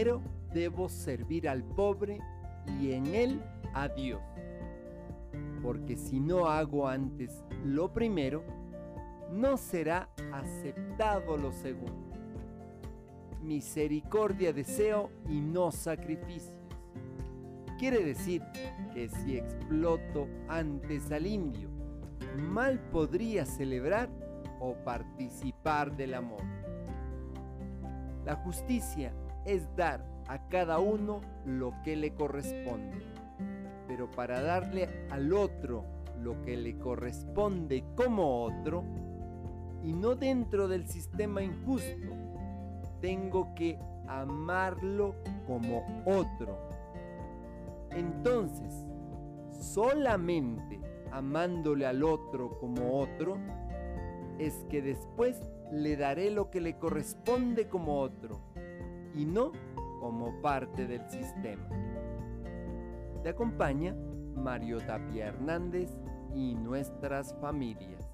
primero debo servir al pobre y en él a Dios. Porque si no hago antes lo primero, no será aceptado lo segundo. Misericordia deseo y no sacrificios. Quiere decir que si exploto antes al indio, mal podría celebrar o participar del amor. La justicia es dar a cada uno lo que le corresponde, pero para darle al otro lo que le corresponde como otro, y no dentro del sistema injusto, tengo que amarlo como otro. Entonces, solamente amándole al otro como otro, es que después le daré lo que le corresponde como otro y no como parte del sistema. Te acompaña Mario Tapia Hernández y nuestras familias.